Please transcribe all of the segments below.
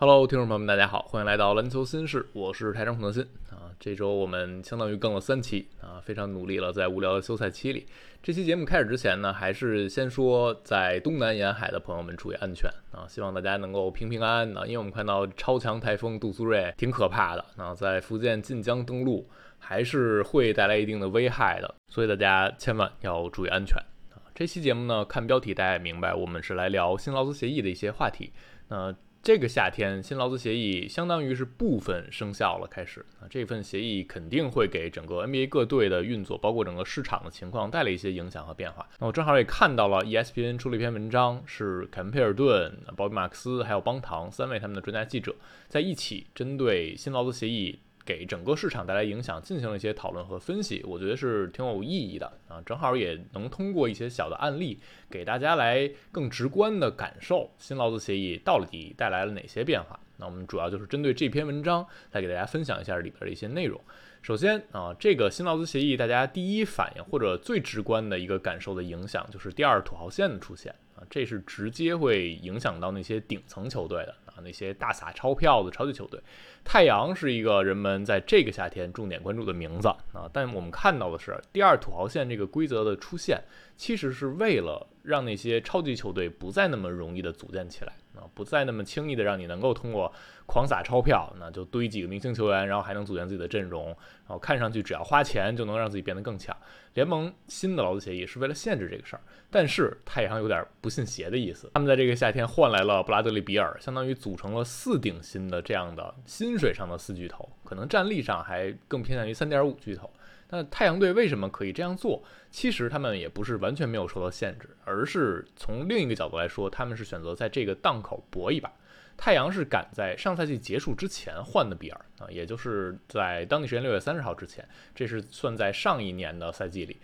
Hello，听众朋友们，大家好，欢迎来到篮球新事，我是台长孔德新啊。这周我们相当于更了三期啊，非常努力了，在无聊的休赛期里。这期节目开始之前呢，还是先说在东南沿海的朋友们注意安全啊，希望大家能够平平安安的，因为我们看到超强台风杜苏芮挺可怕的啊，在福建晋江登陆，还是会带来一定的危害的，所以大家千万要注意安全啊。这期节目呢，看标题大家也明白，我们是来聊新劳资协议的一些话题，那。这个夏天，新劳资协议相当于是部分生效了，开始啊，这份协议肯定会给整个 NBA 各队的运作，包括整个市场的情况带来一些影响和变化。那我正好也看到了 ESPN 出了一篇文章，是凯文·佩尔顿、鲍比·马克思还有邦唐三位他们的专家记者在一起针对新劳资协议。给整个市场带来影响，进行了一些讨论和分析，我觉得是挺有意义的啊。正好也能通过一些小的案例，给大家来更直观的感受新劳资协议到底带来了哪些变化。那我们主要就是针对这篇文章来给大家分享一下里边的一些内容。首先啊，这个新劳资协议，大家第一反应或者最直观的一个感受的影响，就是第二土豪线的出现啊，这是直接会影响到那些顶层球队的啊。那些大撒钞票的超级球队，太阳是一个人们在这个夏天重点关注的名字啊。但我们看到的是，第二土豪线这个规则的出现，其实是为了让那些超级球队不再那么容易的组建起来啊，不再那么轻易的让你能够通过狂撒钞票，那就堆几个明星球员，然后还能组建自己的阵容，然后看上去只要花钱就能让自己变得更强。联盟新的劳资协议是为了限制这个事儿，但是太阳有点不信邪的意思。他们在这个夏天换来了布拉德利比尔，相当于组成了四顶薪的这样的薪水上的四巨头，可能战力上还更偏向于三点五巨头。那太阳队为什么可以这样做？其实他们也不是完全没有受到限制，而是从另一个角度来说，他们是选择在这个档口搏一把。太阳是赶在上赛季结束之前换的比尔啊，也就是在当地时间六月三十号之前，这是算在上一年的赛季里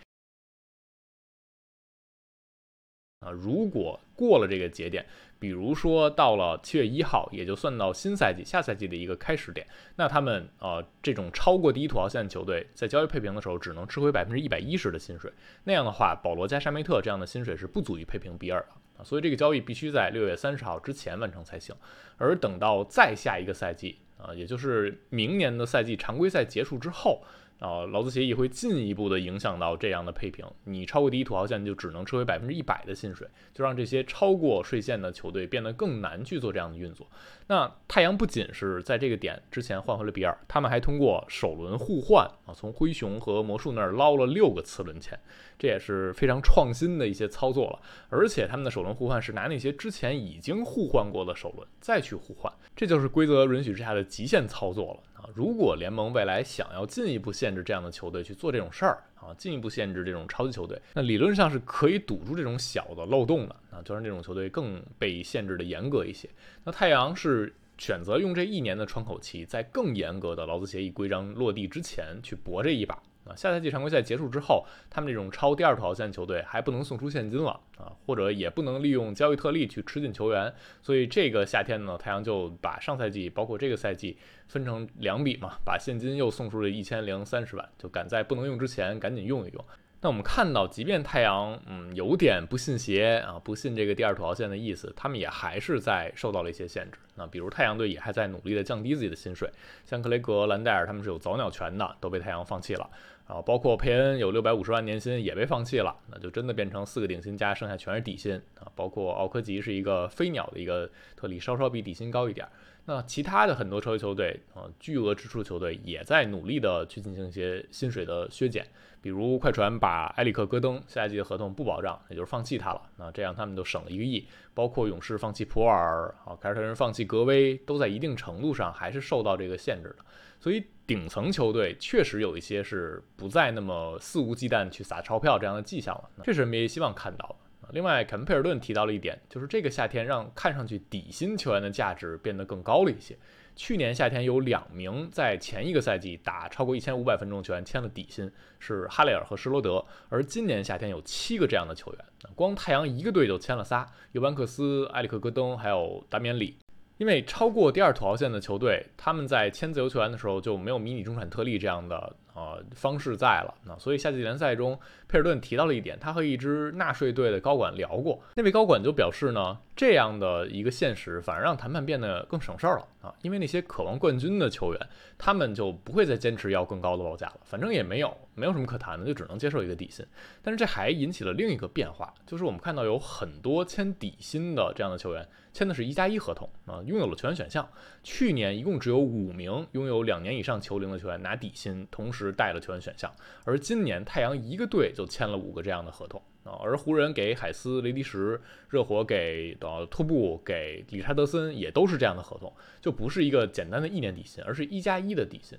啊。如果过了这个节点，比如说到了七月一号，也就算到新赛季下赛季的一个开始点，那他们呃这种超过第一土豪线的球队在交易配平的时候，只能吃回百分之一百一十的薪水。那样的话，保罗加沙梅特这样的薪水是不足以配平比尔的。啊，所以这个交易必须在六月三十号之前完成才行。而等到再下一个赛季啊，也就是明年的赛季常规赛结束之后。啊，劳资协议会进一步的影响到这样的配平，你超过第一土豪线就只能撤回百分之一百的薪水，就让这些超过税线的球队变得更难去做这样的运作。那太阳不仅是在这个点之前换回了比尔，他们还通过首轮互换啊，从灰熊和魔术那儿捞了六个次轮签，这也是非常创新的一些操作了。而且他们的首轮互换是拿那些之前已经互换过的首轮再去互换，这就是规则允许之下的极限操作了。如果联盟未来想要进一步限制这样的球队去做这种事儿啊，进一步限制这种超级球队，那理论上是可以堵住这种小的漏洞的啊，就让这种球队更被限制的严格一些。那太阳是选择用这一年的窗口期，在更严格的劳资协议规章落地之前去搏这一把。啊，下赛季常规赛结束之后，他们这种超第二土豪线球队还不能送出现金了啊，或者也不能利用交易特例去吃进球员，所以这个夏天呢，太阳就把上赛季包括这个赛季分成两笔嘛，把现金又送出了一千零三十万，就赶在不能用之前赶紧用一用。那我们看到，即便太阳嗯有点不信邪啊，不信这个第二土豪线的意思，他们也还是在受到了一些限制。那比如太阳队也还在努力的降低自己的薪水，像克雷格、兰戴尔他们是有早鸟权的，都被太阳放弃了。然后包括佩恩有六百五十万年薪也被放弃了，那就真的变成四个顶薪加剩下全是底薪啊。包括奥科吉是一个飞鸟的一个特例，稍稍比底薪高一点。那其他的很多超级球队啊，巨额支出球队也在努力的去进行一些薪水的削减。比如快船把埃里克·戈登下一季的合同不保障，也就是放弃他了。那这样他们就省了一个亿。包括勇士放弃普尔，啊，凯尔特人放弃格威，都在一定程度上还是受到这个限制的。所以顶层球队确实有一些是不再那么肆无忌惮去撒钞票这样的迹象了。这是 NBA 希望看到的。另外，肯佩尔顿提到了一点，就是这个夏天让看上去底薪球员的价值变得更高了一些。去年夏天有两名在前一个赛季打超过一千五百分钟球员签了底薪，是哈雷尔和施罗德。而今年夏天有七个这样的球员，光太阳一个队就签了仨：尤班克斯、埃里克·戈登，还有达米安·里。因为超过第二土豪线的球队，他们在签自由球员的时候就没有迷你中产特例这样的啊方式在了。那所以夏季联赛中，佩尔顿提到了一点，他和一支纳税队的高管聊过，那位高管就表示呢，这样的一个现实反而让谈判变得更省事儿了啊，因为那些渴望冠军的球员，他们就不会再坚持要更高的报价了，反正也没有没有什么可谈的，就只能接受一个底薪。但是这还引起了另一个变化，就是我们看到有很多签底薪的这样的球员。签的是一加一合同啊，拥有了球员选项。去年一共只有五名拥有两年以上球龄的球员拿底薪，同时带了球员选项。而今年太阳一个队就签了五个这样的合同啊，而湖人给海斯、雷迪什，热火给呃托布、给理查德森也都是这样的合同，就不是一个简单的一年底薪，而是一加一的底薪。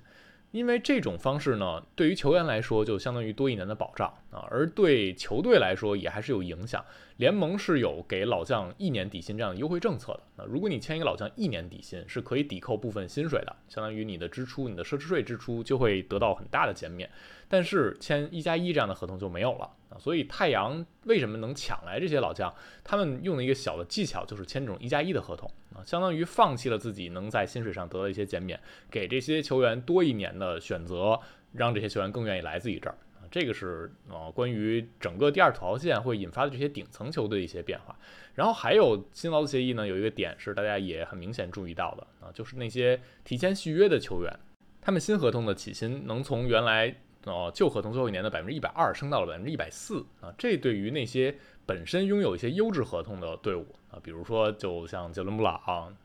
因为这种方式呢，对于球员来说就相当于多一年的保障啊，而对球队来说也还是有影响。联盟是有给老将一年底薪这样的优惠政策的。那如果你签一个老将一年底薪，是可以抵扣部分薪水的，相当于你的支出、你的奢侈税支出就会得到很大的减免。但是签一加一这样的合同就没有了啊。所以太阳为什么能抢来这些老将？他们用的一个小的技巧就是签这种一加一的合同啊，相当于放弃了自己能在薪水上得到一些减免，给这些球员多一年的选择，让这些球员更愿意来自己这儿。这个是呃关于整个第二土豪线会引发的这些顶层球队一些变化，然后还有新劳资协议呢，有一个点是大家也很明显注意到的啊，就是那些提前续约的球员，他们新合同的起薪能从原来哦旧合同最后一年的百分之一百二升到了百分之一百四啊，这对于那些本身拥有一些优质合同的队伍啊，比如说就像杰伦布朗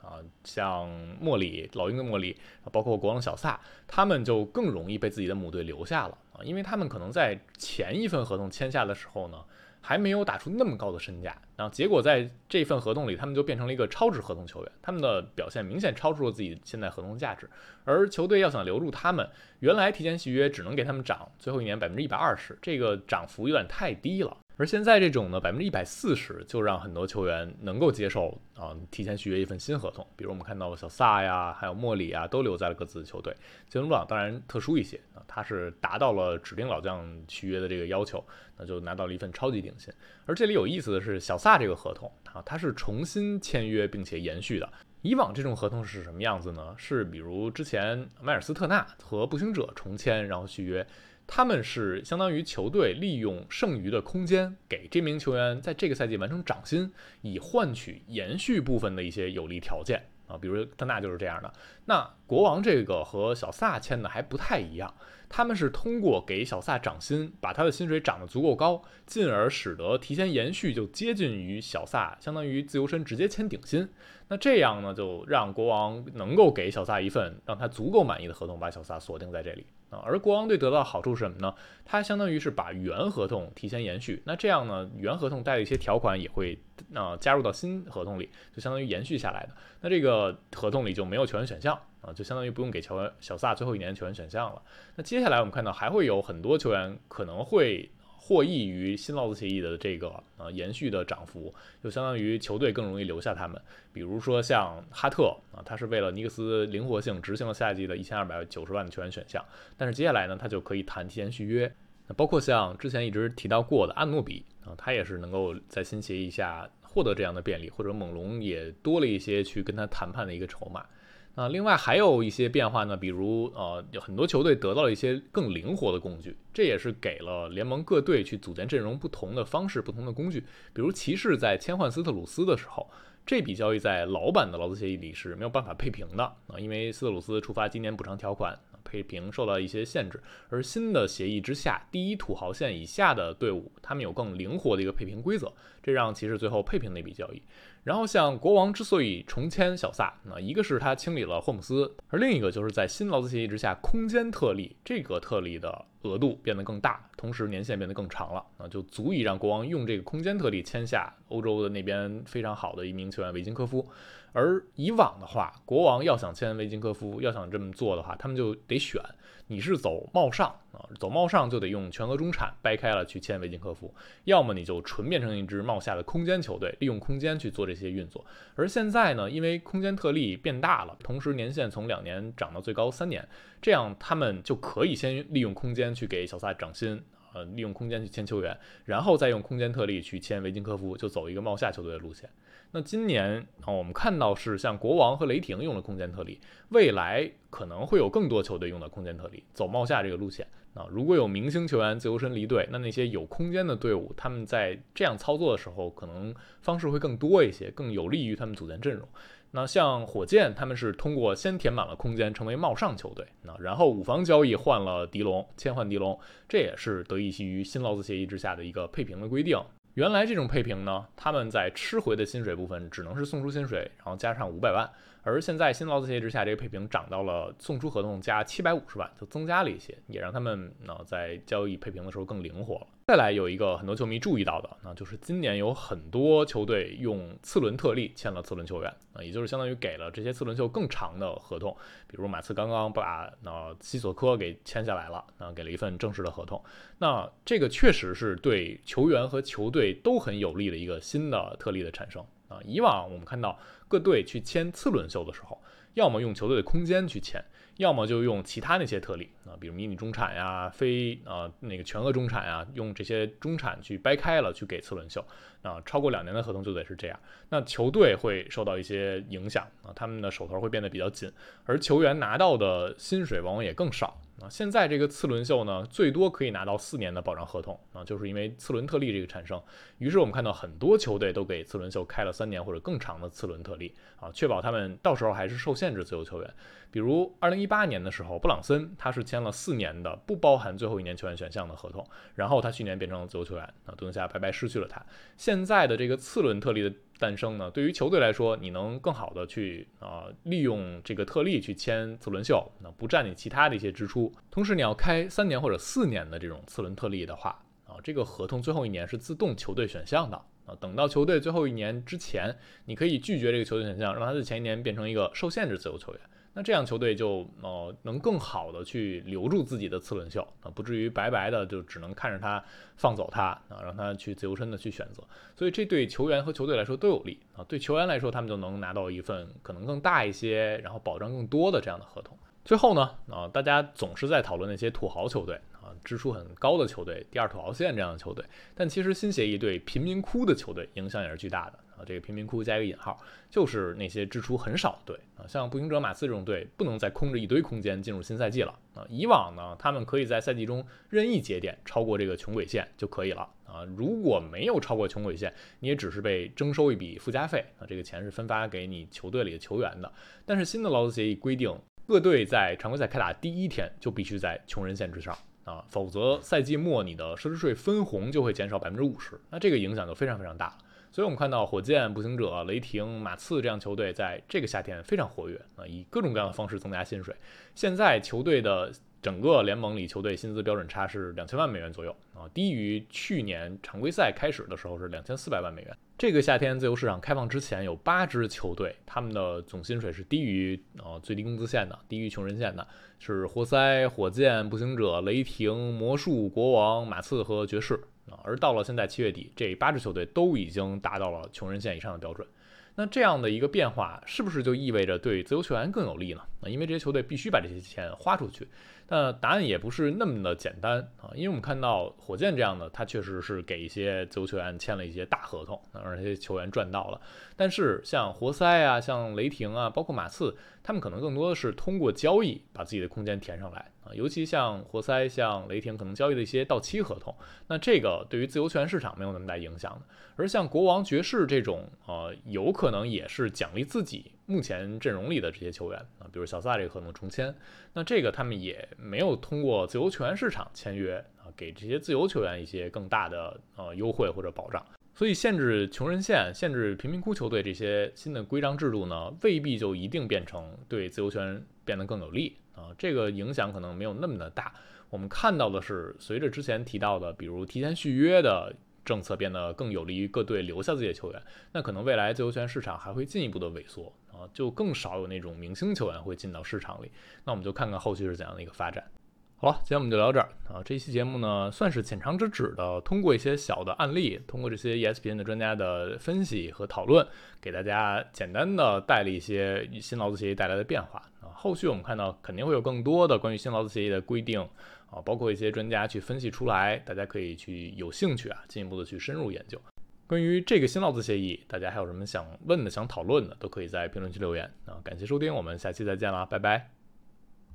啊，像莫里老鹰的莫里，包括国王小萨，他们就更容易被自己的母队留下了啊。因为他们可能在前一份合同签下的时候呢，还没有打出那么高的身价，然后结果在这份合同里，他们就变成了一个超值合同球员，他们的表现明显超出了自己现在合同价值，而球队要想留住他们，原来提前续约只能给他们涨最后一年百分之一百二十，这个涨幅有点太低了。而现在这种呢，百分之一百四十就让很多球员能够接受啊，提前续约一份新合同。比如我们看到小萨呀，还有莫里啊，都留在了各自的球队。杰伦布朗当然特殊一些啊，他是达到了指定老将续约的这个要求，那就拿到了一份超级顶薪。而这里有意思的是，小萨这个合同啊，他是重新签约并且延续的。以往这种合同是什么样子呢？是比如之前迈尔斯特纳和步行者重签然后续约。他们是相当于球队利用剩余的空间，给这名球员在这个赛季完成涨薪，以换取延续部分的一些有利条件啊，比如特纳就是这样的。那国王这个和小萨签的还不太一样，他们是通过给小萨涨薪，把他的薪水涨得足够高，进而使得提前延续就接近于小萨，相当于自由身直接签顶薪。那这样呢，就让国王能够给小萨一份让他足够满意的合同，把小萨锁定在这里。啊，而国王队得到的好处是什么呢？它相当于是把原合同提前延续，那这样呢，原合同带的一些条款也会啊加入到新合同里，就相当于延续下来的。那这个合同里就没有球员选项啊，就相当于不用给球员小萨最后一年球员选项了。那接下来我们看到还会有很多球员可能会。获益于新劳资协议的这个呃延续的涨幅，就相当于球队更容易留下他们。比如说像哈特啊，他是为了尼克斯灵活性执行了夏季的一千二百九十万的球员选项，但是接下来呢，他就可以谈提前续约。那包括像之前一直提到过的安诺比啊，他也是能够在新协议下获得这样的便利，或者猛龙也多了一些去跟他谈判的一个筹码。啊，另外还有一些变化呢，比如呃，有很多球队得到了一些更灵活的工具，这也是给了联盟各队去组建阵容不同的方式、不同的工具。比如骑士在签换斯特鲁斯的时候，这笔交易在老版的劳资协议里是没有办法配平的啊，因为斯特鲁斯触发今年补偿条款。配平受到一些限制，而新的协议之下，第一土豪线以下的队伍，他们有更灵活的一个配平规则，这让骑士最后配平那笔交易。然后像国王之所以重签小萨，那一个是他清理了霍姆斯，而另一个就是在新劳资协议之下，空间特例这个特例的额度变得更大，同时年限变得更长了，啊，就足以让国王用这个空间特例签下欧洲的那边非常好的一名球员维金科夫。而以往的话，国王要想签维金科夫，要想这么做的话，他们就得选，你是走贸上啊，走贸上就得用全额中产掰开了去签维金科夫，要么你就纯变成一支贸下的空间球队，利用空间去做这些运作。而现在呢，因为空间特例变大了，同时年限从两年涨到最高三年，这样他们就可以先利用空间去给小萨涨薪。呃，利用空间去签球员，然后再用空间特例去签维金科夫，就走一个冒下球队的路线。那今年啊，我们看到是像国王和雷霆用了空间特例，未来可能会有更多球队用到空间特例，走冒下这个路线。啊，如果有明星球员自由身离队，那那些有空间的队伍，他们在这样操作的时候，可能方式会更多一些，更有利于他们组建阵容。那像火箭，他们是通过先填满了空间，成为帽上球队，那然后五方交易换了狄龙，签换狄龙，这也是得益于新劳资协议之下的一个配平的规定。原来这种配平呢，他们在吃回的薪水部分只能是送出薪水，然后加上五百万。而现在新劳资协议之下，这个配平涨到了送出合同加七百五十万，就增加了一些，也让他们呢在交易配平的时候更灵活了。再来有一个很多球迷注意到的，那就是今年有很多球队用次轮特例签了次轮球员啊，也就是相当于给了这些次轮秀更长的合同。比如马刺刚刚把那西索科给签下来了，那给了一份正式的合同。那这个确实是对球员和球队都很有利的一个新的特例的产生。啊，以往我们看到各队去签次轮秀的时候，要么用球队的空间去签，要么就用其他那些特例啊，比如迷你中产呀、非啊那个全额中产呀，用这些中产去掰开了去给次轮秀。啊，超过两年的合同就得是这样，那球队会受到一些影响啊，他们的手头会变得比较紧，而球员拿到的薪水往往也更少。啊，现在这个次轮秀呢，最多可以拿到四年的保障合同啊，就是因为次轮特例这个产生，于是我们看到很多球队都给次轮秀开了三年或者更长的次轮特例啊，确保他们到时候还是受限制自由球员。比如二零一八年的时候，布朗森他是签了四年的不包含最后一年球员选项的合同，然后他去年变成了自由球员啊，杜夏白白失去了他。现在的这个次轮特例的诞生呢，对于球队来说，你能更好的去啊利用这个特例去签次轮秀，那不占你其他的一些支出。同时，你要开三年或者四年的这种次轮特例的话啊，这个合同最后一年是自动球队选项的啊。等到球队最后一年之前，你可以拒绝这个球队选项，让他在前一年变成一个受限制自由球员。那这样球队就呃能更好的去留住自己的次轮秀啊，不至于白白的就只能看着他放走他啊，让他去自由身的去选择。所以这对球员和球队来说都有利啊。对球员来说，他们就能拿到一份可能更大一些，然后保障更多的这样的合同。最后呢啊，大家总是在讨论那些土豪球队啊，支出很高的球队，第二土豪线这样的球队，但其实新协议对贫民窟的球队影响也是巨大的。这个贫民窟加一个引号，就是那些支出很少的队啊，像步行者、马刺这种队，不能再空着一堆空间进入新赛季了啊。以往呢，他们可以在赛季中任意节点超过这个穷鬼线就可以了啊。如果没有超过穷鬼线，你也只是被征收一笔附加费啊，这个钱是分发给你球队里的球员的。但是新的劳资协议规定，各队在常规赛开打第一天就必须在穷人线之上啊，否则赛季末你的奢侈税分红就会减少百分之五十，那这个影响就非常非常大了。所以，我们看到火箭、步行者、雷霆、马刺这样球队在这个夏天非常活跃啊，以各种各样的方式增加薪水。现在球队的整个联盟里，球队薪资标准差是两千万美元左右啊，低于去年常规赛开始的时候是两千四百万美元。这个夏天自由市场开放之前，有八支球队他们的总薪水是低于呃最低工资线的，低于穷人线的，是活塞、火箭、步行者、雷霆、魔术、国王、马刺和爵士。而到了现在七月底，这八支球队都已经达到了穷人线以上的标准。那这样的一个变化，是不是就意味着对自由球员更有利呢？啊，因为这些球队必须把这些钱花出去。那答案也不是那么的简单啊，因为我们看到火箭这样的，他确实是给一些自由球员签了一些大合同，让这些球员赚到了。但是像活塞啊、像雷霆啊，包括马刺，他们可能更多的是通过交易把自己的空间填上来啊。尤其像活塞、像雷霆，可能交易的一些到期合同，那这个对于自由球员市场没有那么大影响的。而像国王、爵士这种，呃，有可能也是奖励自己。目前阵容里的这些球员啊，比如小萨这个合同重签，那这个他们也没有通过自由球员市场签约啊，给这些自由球员一些更大的呃优惠或者保障。所以限制穷人线、限制贫民窟球队这些新的规章制度呢，未必就一定变成对自由球员变得更有利啊。这个影响可能没有那么的大。我们看到的是，随着之前提到的，比如提前续约的。政策变得更有利于各队留下自己的球员，那可能未来自由球员市场还会进一步的萎缩啊，就更少有那种明星球员会进到市场里。那我们就看看后续是怎样的一个发展。好了，今天我们就聊这儿啊。这期节目呢，算是浅尝辄止的，通过一些小的案例，通过这些 ESPN 的专家的分析和讨论，给大家简单的带了一些新劳资协议带来的变化啊。后续我们看到肯定会有更多的关于新劳资协议的规定。啊，包括一些专家去分析出来，大家可以去有兴趣啊，进一步的去深入研究。关于这个新劳资协议，大家还有什么想问的、想讨论的，都可以在评论区留言啊。感谢收听，我们下期再见啦，拜拜。